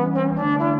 Müzik